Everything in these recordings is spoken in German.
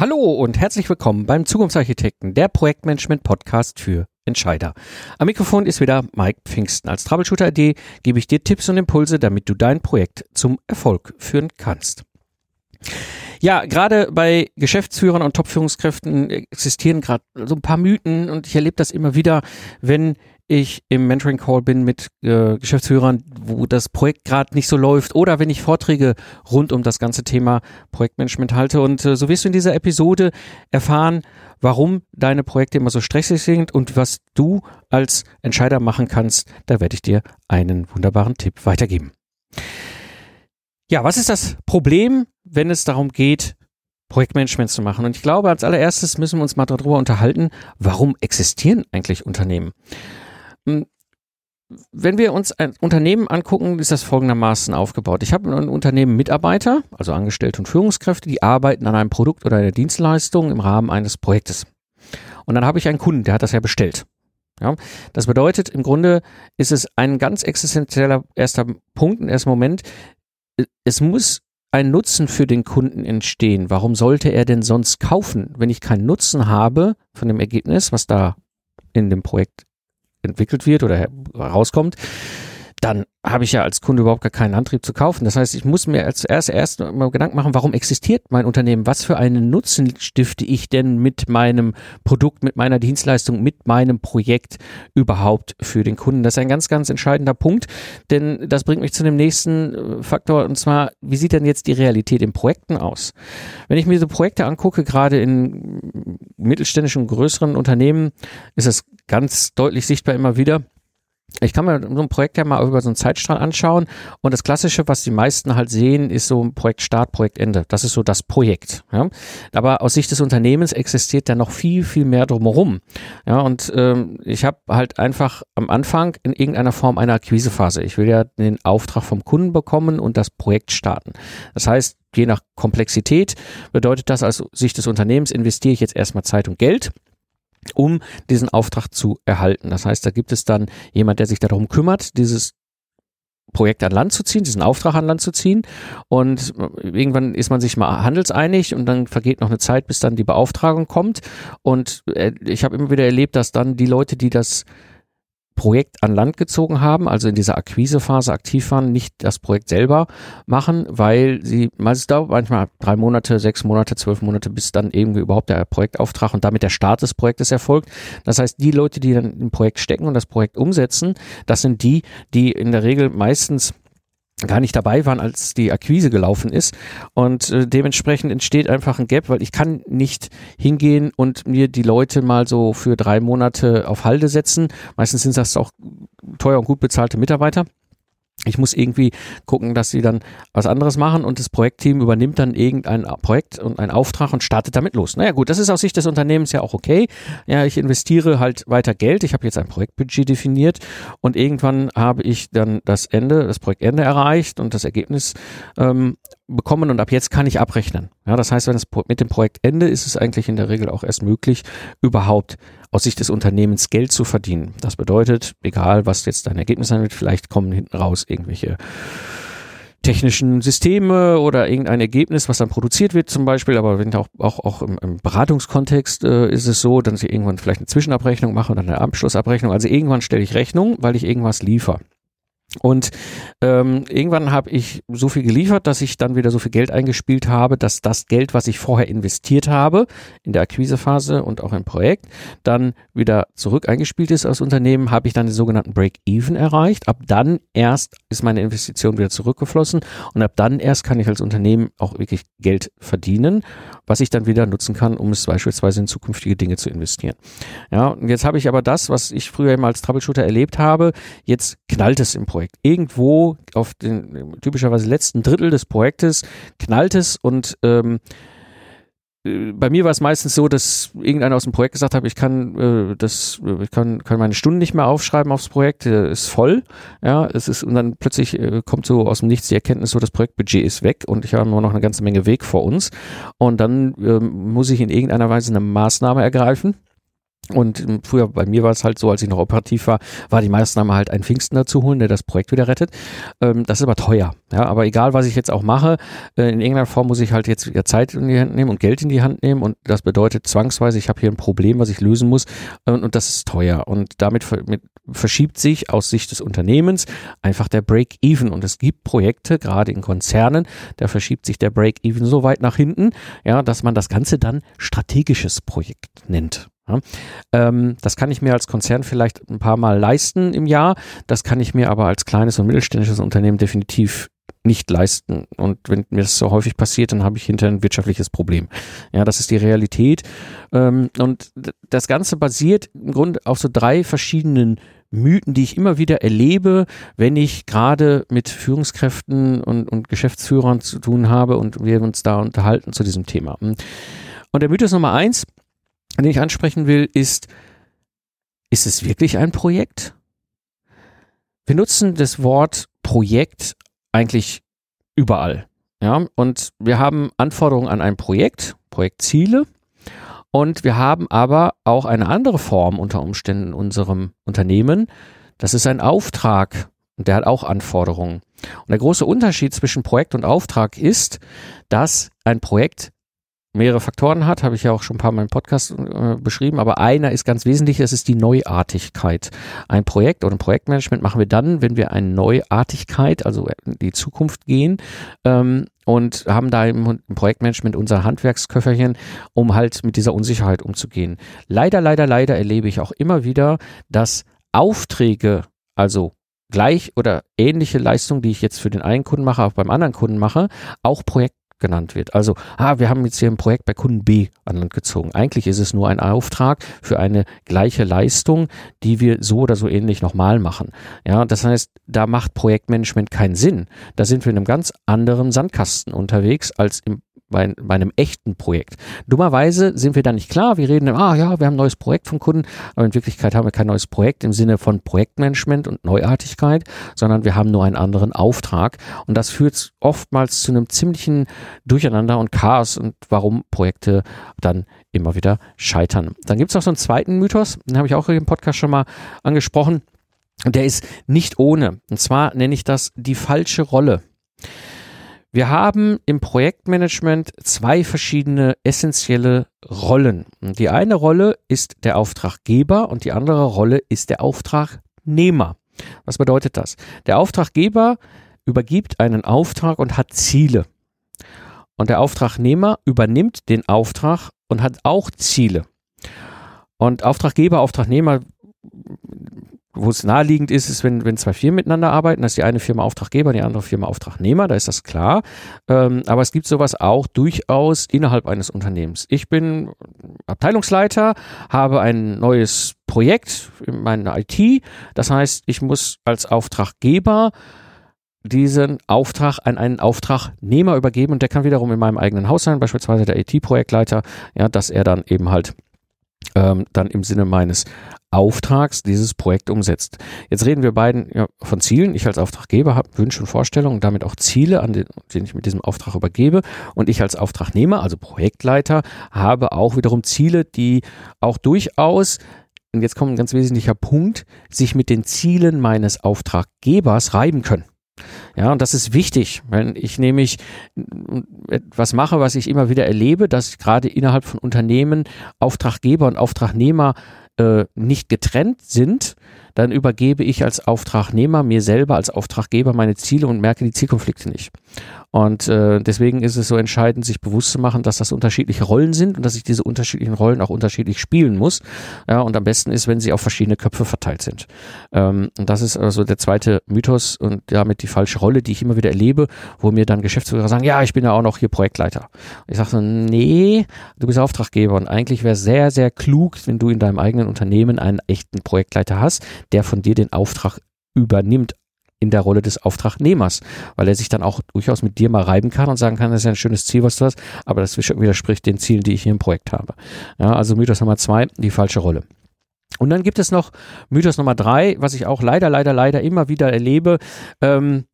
Hallo und herzlich willkommen beim Zukunftsarchitekten, der Projektmanagement-Podcast für Entscheider. Am Mikrofon ist wieder Mike Pfingsten. Als Troubleshooter.de gebe ich dir Tipps und Impulse, damit du dein Projekt zum Erfolg führen kannst. Ja, gerade bei Geschäftsführern und Top-Führungskräften existieren gerade so ein paar Mythen und ich erlebe das immer wieder, wenn ich im Mentoring Call bin mit äh, Geschäftsführern, wo das Projekt gerade nicht so läuft oder wenn ich Vorträge rund um das ganze Thema Projektmanagement halte. Und äh, so wirst du in dieser Episode erfahren, warum deine Projekte immer so stressig sind und was du als Entscheider machen kannst. Da werde ich dir einen wunderbaren Tipp weitergeben. Ja, was ist das Problem, wenn es darum geht, Projektmanagement zu machen? Und ich glaube, als allererstes müssen wir uns mal darüber unterhalten, warum existieren eigentlich Unternehmen? Hm, wenn wir uns ein Unternehmen angucken, ist das folgendermaßen aufgebaut. Ich habe ein Unternehmen Mitarbeiter, also Angestellte und Führungskräfte, die arbeiten an einem Produkt oder einer Dienstleistung im Rahmen eines Projektes. Und dann habe ich einen Kunden, der hat das ja bestellt. Ja, das bedeutet, im Grunde ist es ein ganz existenzieller erster Punkt, ein erster Moment. Es muss ein Nutzen für den Kunden entstehen. Warum sollte er denn sonst kaufen, wenn ich keinen Nutzen habe von dem Ergebnis, was da in dem Projekt entwickelt wird oder rauskommt, dann habe ich ja als Kunde überhaupt gar keinen Antrieb zu kaufen. Das heißt, ich muss mir als erst erst mal Gedanken machen, warum existiert mein Unternehmen? Was für einen Nutzen stifte ich denn mit meinem Produkt, mit meiner Dienstleistung, mit meinem Projekt überhaupt für den Kunden? Das ist ein ganz, ganz entscheidender Punkt, denn das bringt mich zu dem nächsten äh, Faktor und zwar, wie sieht denn jetzt die Realität in Projekten aus? Wenn ich mir so Projekte angucke, gerade in mittelständischen, größeren Unternehmen, ist es ganz deutlich sichtbar immer wieder, ich kann mir so ein Projekt ja mal über so einen Zeitstrahl anschauen und das Klassische, was die meisten halt sehen, ist so ein Projekt Start, Projekt Ende. Das ist so das Projekt. Ja? Aber aus Sicht des Unternehmens existiert da noch viel, viel mehr drumherum. Ja, und ähm, ich habe halt einfach am Anfang in irgendeiner Form eine Akquisephase. Ich will ja den Auftrag vom Kunden bekommen und das Projekt starten. Das heißt, je nach Komplexität bedeutet das aus Sicht des Unternehmens investiere ich jetzt erstmal Zeit und Geld um diesen Auftrag zu erhalten. Das heißt, da gibt es dann jemand, der sich darum kümmert, dieses Projekt an Land zu ziehen, diesen Auftrag an Land zu ziehen. Und irgendwann ist man sich mal handelseinig und dann vergeht noch eine Zeit, bis dann die Beauftragung kommt. Und äh, ich habe immer wieder erlebt, dass dann die Leute, die das Projekt an Land gezogen haben, also in dieser Akquisephase aktiv waren, nicht das Projekt selber machen, weil sie, es dauert manchmal drei Monate, sechs Monate, zwölf Monate, bis dann irgendwie überhaupt der Projektauftrag und damit der Start des Projektes erfolgt. Das heißt, die Leute, die dann im Projekt stecken und das Projekt umsetzen, das sind die, die in der Regel meistens gar nicht dabei waren, als die Akquise gelaufen ist. Und äh, dementsprechend entsteht einfach ein Gap, weil ich kann nicht hingehen und mir die Leute mal so für drei Monate auf Halde setzen. Meistens sind das auch teuer und gut bezahlte Mitarbeiter. Ich muss irgendwie gucken, dass sie dann was anderes machen und das Projektteam übernimmt dann irgendein Projekt und einen Auftrag und startet damit los. Naja gut, das ist aus Sicht des Unternehmens ja auch okay. Ja, ich investiere halt weiter Geld. Ich habe jetzt ein Projektbudget definiert und irgendwann habe ich dann das Ende, das Projektende erreicht und das Ergebnis ähm, bekommen und ab jetzt kann ich abrechnen. Ja, das heißt, wenn es mit dem Projektende ist es eigentlich in der Regel auch erst möglich, überhaupt aus Sicht des Unternehmens Geld zu verdienen. Das bedeutet, egal was jetzt dein Ergebnis sein wird, vielleicht kommen hinten raus irgendwelche technischen Systeme oder irgendein Ergebnis, was dann produziert wird zum Beispiel, aber wenn auch, auch, auch im, im Beratungskontext äh, ist es so, dass ich irgendwann vielleicht eine Zwischenabrechnung mache oder eine Abschlussabrechnung. Also irgendwann stelle ich Rechnung, weil ich irgendwas liefere. Und ähm, irgendwann habe ich so viel geliefert, dass ich dann wieder so viel Geld eingespielt habe, dass das Geld, was ich vorher investiert habe, in der Akquisephase und auch im Projekt, dann wieder zurück eingespielt ist als Unternehmen, habe ich dann den sogenannten Break-Even erreicht. Ab dann erst ist meine Investition wieder zurückgeflossen und ab dann erst kann ich als Unternehmen auch wirklich Geld verdienen, was ich dann wieder nutzen kann, um es beispielsweise in zukünftige Dinge zu investieren. Ja, und jetzt habe ich aber das, was ich früher immer als Troubleshooter erlebt habe, jetzt knallt es im Projekt. Projekt. Irgendwo auf den typischerweise letzten Drittel des Projektes knallt es und ähm, äh, bei mir war es meistens so, dass irgendeiner aus dem Projekt gesagt hat, ich kann äh, das, ich kann, kann meine Stunden nicht mehr aufschreiben aufs Projekt, äh, ist voll. Ja, es ist und dann plötzlich äh, kommt so aus dem Nichts die Erkenntnis, so das Projektbudget ist weg und ich habe nur noch eine ganze Menge Weg vor uns und dann äh, muss ich in irgendeiner Weise eine Maßnahme ergreifen Und ähm, früher bei mir war es halt so, als ich noch operativ war, war die Maßnahme halt einen Pfingstner zu holen, der das Projekt wieder rettet. Ähm, das ist aber teuer. Ja, aber egal, was ich jetzt auch mache, äh, in irgendeiner Form muss ich halt jetzt wieder Zeit in die Hand nehmen und Geld in die Hand nehmen. Und das bedeutet zwangsweise, ich habe hier ein Problem, was ich lösen muss. Äh, und das ist teuer. Und damit mit, verschiebt sich aus Sicht des Unternehmens einfach der Break-Even. Und es gibt Projekte, gerade in Konzernen, da verschiebt sich der Break-Even so weit nach hinten, ja, dass man das Ganze dann strategisches Projekt nennt. Ja, ähm, das kann ich mir als Konzern vielleicht ein paar Mal leisten im Jahr. Das kann ich mir aber als kleines und mittelständisches Unternehmen definitiv nicht leisten. Und wenn mir das so häufig passiert, dann habe ich hinterher ein wirtschaftliches Problem. Ja, das ist die Realität. Ähm, und das Ganze basiert im Grunde auf so drei verschiedenen Mythen, die ich immer wieder erlebe, wenn ich gerade mit Führungskräften und, und Geschäftsführern zu tun habe und wir uns da unterhalten zu diesem Thema. Und der Mythos Nummer eins, den ich ansprechen will, ist, ist es wirklich ein Projekt? Wir nutzen das Wort Projekt eigentlich überall. Ja, und wir haben Anforderungen an ein Projekt, Projektziele. Und wir haben aber auch eine andere Form unter Umständen in unserem Unternehmen. Das ist ein Auftrag und der hat auch Anforderungen. Und der große Unterschied zwischen Projekt und Auftrag ist, dass ein Projekt mehrere Faktoren hat, habe ich ja auch schon ein paar Mal im Podcast äh, beschrieben, aber einer ist ganz wesentlich, das ist die Neuartigkeit. Ein Projekt oder ein Projektmanagement machen wir dann, wenn wir eine Neuartigkeit, also in die Zukunft gehen ähm, und haben da im, im Projektmanagement unser Handwerksköfferchen, um halt mit dieser Unsicherheit umzugehen. Leider, leider, leider erlebe ich auch immer wieder, dass Aufträge, also gleich oder ähnliche Leistungen, die ich jetzt für den einen Kunden mache, auch beim anderen Kunden mache, auch Projekt genannt wird. Also, ah, wir haben jetzt hier ein Projekt bei Kunden B an Land gezogen. Eigentlich ist es nur ein Auftrag für eine gleiche Leistung, die wir so oder so ähnlich nochmal machen. Ja, das heißt, da macht Projektmanagement keinen Sinn. Da sind wir in einem ganz anderen Sandkasten unterwegs als im bei, bei einem echten Projekt. Dummerweise sind wir da nicht klar. Wir reden, ah ja, wir haben ein neues Projekt vom Kunden, aber in Wirklichkeit haben wir kein neues Projekt im Sinne von Projektmanagement und Neuartigkeit, sondern wir haben nur einen anderen Auftrag. Und das führt oftmals zu einem ziemlichen Durcheinander und Chaos und warum Projekte dann immer wieder scheitern. Dann gibt es noch so einen zweiten Mythos, den habe ich auch im Podcast schon mal angesprochen. Der ist nicht ohne. Und zwar nenne ich das die falsche Rolle. Wir haben im Projektmanagement zwei verschiedene essentielle Rollen. Die eine Rolle ist der Auftraggeber und die andere Rolle ist der Auftragnehmer. Was bedeutet das? Der Auftraggeber übergibt einen Auftrag und hat Ziele. Und der Auftragnehmer übernimmt den Auftrag und hat auch Ziele. Und Auftraggeber, Auftragnehmer wo es naheliegend ist, ist, wenn, wenn zwei Firmen miteinander arbeiten, dass die eine Firma Auftraggeber, die andere Firma Auftragnehmer, da ist das klar. Ähm, aber es gibt sowas auch durchaus innerhalb eines Unternehmens. Ich bin Abteilungsleiter, habe ein neues Projekt in meiner IT. Das heißt, ich muss als Auftraggeber diesen Auftrag an einen Auftragnehmer übergeben und der kann wiederum in meinem eigenen Haus sein, beispielsweise der IT-Projektleiter, ja, dass er dann eben halt ähm, dann im Sinne meines Auftrags dieses Projekt umsetzt. Jetzt reden wir beiden ja, von Zielen. Ich als Auftraggeber habe Wünsche und Vorstellungen und damit auch Ziele, an den, den ich mit diesem Auftrag übergebe. Und ich als Auftragnehmer, also Projektleiter, habe auch wiederum Ziele, die auch durchaus und jetzt kommt ein ganz wesentlicher Punkt, sich mit den Zielen meines Auftraggebers reiben können. Ja, und das ist wichtig, wenn ich nämlich etwas mache, was ich immer wieder erlebe, dass gerade innerhalb von Unternehmen Auftraggeber und Auftragnehmer äh, nicht getrennt sind, dann übergebe ich als Auftragnehmer mir selber als Auftraggeber meine Ziele und merke die Zielkonflikte nicht. Und äh, deswegen ist es so entscheidend, sich bewusst zu machen, dass das unterschiedliche Rollen sind und dass ich diese unterschiedlichen Rollen auch unterschiedlich spielen muss. Ja, und am besten ist, wenn sie auf verschiedene Köpfe verteilt sind. Ähm, und das ist also der zweite Mythos und damit die falsche Rolle, die ich immer wieder erlebe, wo mir dann Geschäftsführer sagen, ja, ich bin ja auch noch hier Projektleiter. Ich sage so, nee, du bist Auftraggeber und eigentlich wäre sehr, sehr klug, wenn du in deinem eigenen Unternehmen einen echten Projektleiter hast, der von dir den Auftrag übernimmt in der Rolle des Auftragnehmers, weil er sich dann auch durchaus mit dir mal reiben kann und sagen kann, das ist ja ein schönes Ziel, was du hast, aber das widerspricht den Zielen, die ich hier im Projekt habe. Ja, also Mythos Nummer zwei, die falsche Rolle. Und dann gibt es noch Mythos Nummer drei, was ich auch leider, leider, leider immer wieder erlebe. Ähm,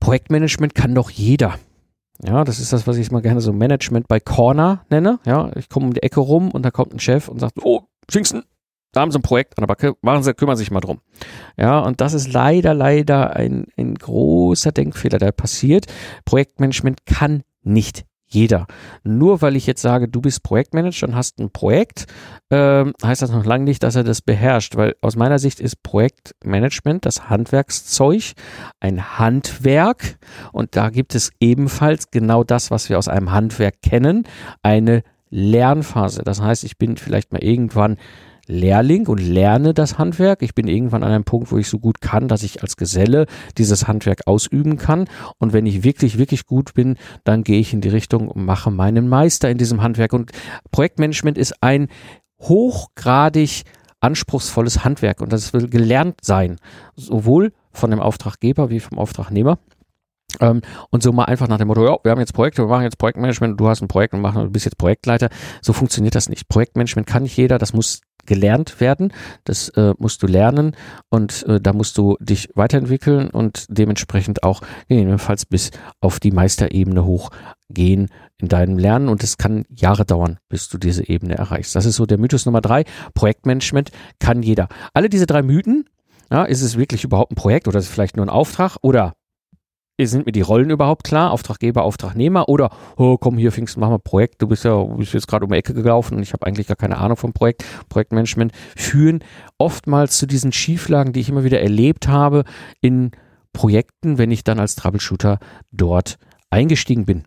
Projektmanagement kann doch jeder. Ja, das ist das, was ich mal gerne so Management bei Corner nenne. Ja, ich komme um die Ecke rum und da kommt ein Chef und sagt, oh, Pfingsten, da haben sie ein Projekt an der Backe, machen sie, kümmern sich mal drum. Ja, und das ist leider, leider ein, ein großer Denkfehler, der passiert. Projektmanagement kann nicht jeder. Nur weil ich jetzt sage, du bist Projektmanager und hast ein Projekt, ähm, heißt das noch lange nicht, dass er das beherrscht, weil aus meiner Sicht ist Projektmanagement das Handwerkszeug ein Handwerk und da gibt es ebenfalls genau das, was wir aus einem Handwerk kennen, eine Lernphase. Das heißt, ich bin vielleicht mal irgendwann Lehrling und lerne das Handwerk. Ich bin irgendwann an einem Punkt, wo ich so gut kann, dass ich als Geselle dieses Handwerk ausüben kann. Und wenn ich wirklich, wirklich gut bin, dann gehe ich in die Richtung und mache meinen Meister in diesem Handwerk. Und Projektmanagement ist ein hochgradig anspruchsvolles Handwerk und das will gelernt sein, sowohl von dem Auftraggeber wie vom Auftragnehmer. Ähm, und so mal einfach nach dem Motto, ja, wir haben jetzt Projekte, wir machen jetzt Projektmanagement, du hast ein Projekt und machen, du bist jetzt Projektleiter. So funktioniert das nicht. Projektmanagement kann nicht jeder, das muss gelernt werden, das äh, musst du lernen und äh, da musst du dich weiterentwickeln und dementsprechend auch gegebenenfalls bis auf die Meisterebene hochgehen in deinem Lernen und es kann Jahre dauern, bis du diese Ebene erreichst. Das ist so der Mythos Nummer drei. Projektmanagement kann jeder. Alle diese drei Mythen, ja, ist es wirklich überhaupt ein Projekt oder ist es vielleicht nur ein Auftrag oder sind mir die Rollen überhaupt klar? Auftraggeber, Auftragnehmer oder oh, komm hier, Pfingsten, mach mal Projekt. Du bist ja bist jetzt gerade um die Ecke gelaufen und ich habe eigentlich gar keine Ahnung vom Projekt. Projektmanagement führen oftmals zu diesen Schieflagen, die ich immer wieder erlebt habe in Projekten, wenn ich dann als Troubleshooter dort eingestiegen bin.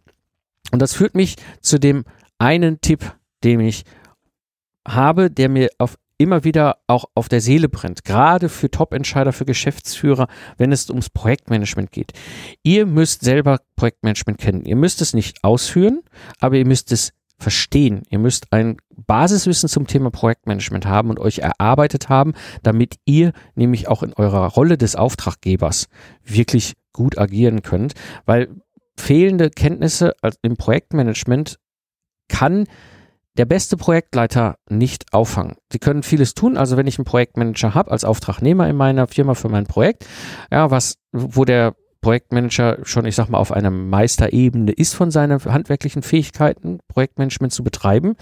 Und das führt mich zu dem einen Tipp, den ich habe, der mir auf immer wieder auch auf der Seele brennt, gerade für Top-Entscheider, für Geschäftsführer, wenn es ums Projektmanagement geht. Ihr müsst selber Projektmanagement kennen. Ihr müsst es nicht ausführen, aber ihr müsst es verstehen. Ihr müsst ein Basiswissen zum Thema Projektmanagement haben und euch erarbeitet haben, damit ihr nämlich auch in eurer Rolle des Auftraggebers wirklich gut agieren könnt, weil fehlende Kenntnisse im Projektmanagement kann der beste Projektleiter nicht auffangen. Sie können vieles tun. Also wenn ich einen Projektmanager habe als Auftragnehmer in meiner Firma für mein Projekt, ja, was, wo der Projektmanager schon, ich sag mal, auf einer Meisterebene ist von seinen handwerklichen Fähigkeiten, Projektmanagement zu betreiben,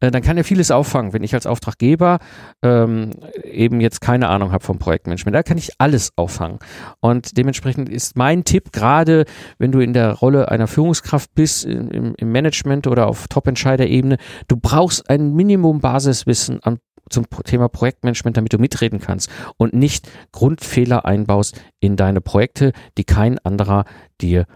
äh, dann kann er vieles auffangen. Wenn ich als Auftraggeber ähm, eben jetzt keine Ahnung habe vom Projektmanagement, da kann ich alles auffangen. Und dementsprechend ist mein Tipp, gerade wenn du in der Rolle einer Führungskraft bist, im, im Management oder auf Top-Entscheiderebene, du brauchst ein Minimum Basiswissen an zum Thema Projektmanagement, damit du mitreden kannst und nicht Grundfehler einbaust in deine Projekte, die kein anderer dir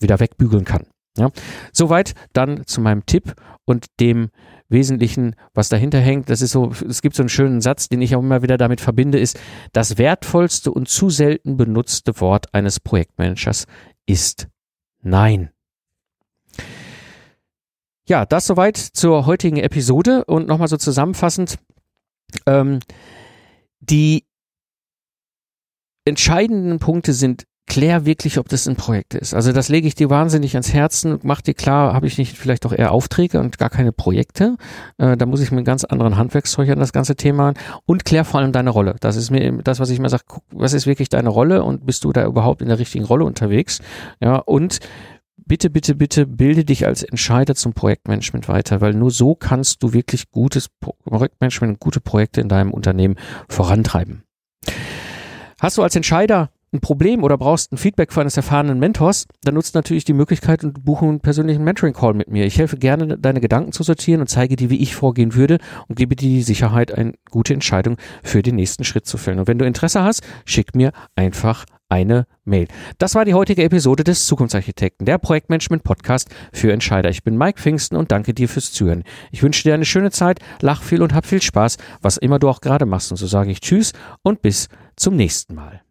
wieder wegbügeln kann. Ja, soweit dann zu meinem Tipp und dem Wesentlichen, was dahinter hängt. Das ist so, es gibt so einen schönen Satz, den ich auch immer wieder damit verbinde, ist, das wertvollste und zu selten benutzte Wort eines Projektmanagers ist Nein. Ja, das soweit zur heutigen Episode und nochmal so zusammenfassend. Ähm, die entscheidenden Punkte sind, klär wirklich, ob das ein Projekt ist. Also das lege ich dir wahnsinnig ans Herzen. Mach dir klar, habe ich nicht vielleicht auch eher Aufträge und gar keine Projekte. Äh, da muss ich mit ganz anderen Handwerkszeug an das ganze Thema und klär vor allem deine Rolle. Das ist mir das, was ich immer sage. Guck, was ist wirklich deine Rolle und bist du da überhaupt in der richtigen Rolle unterwegs? Ja, und bitte, bitte, bitte bilde dich als Entscheider zum Projektmanagement weiter, weil nur so kannst du wirklich gutes Projektmanagement und gute Projekte in deinem Unternehmen vorantreiben. Hast du als Entscheider ein Problem oder brauchst ein Feedback von eines erfahrenen Mentors, dann nutzt natürlich die Möglichkeit und buche einen persönlichen Mentoring-Call mit mir. Ich helfe gerne, deine Gedanken zu sortieren und zeige dir, wie ich vorgehen würde und gebe dir die Sicherheit, eine gute Entscheidung für den nächsten Schritt zu fällen. Und wenn du Interesse hast, schick mir einfach eine Mail. Das war die heutige Episode des Zukunftsarchitekten, der Projektmanagement Podcast für Entscheider. Ich bin Mike Pfingsten und danke dir fürs Zuhören. Ich wünsche dir eine schöne Zeit, lach viel und hab viel Spaß, was immer du auch gerade machst. Und so sage ich Tschüss und bis zum nächsten Mal.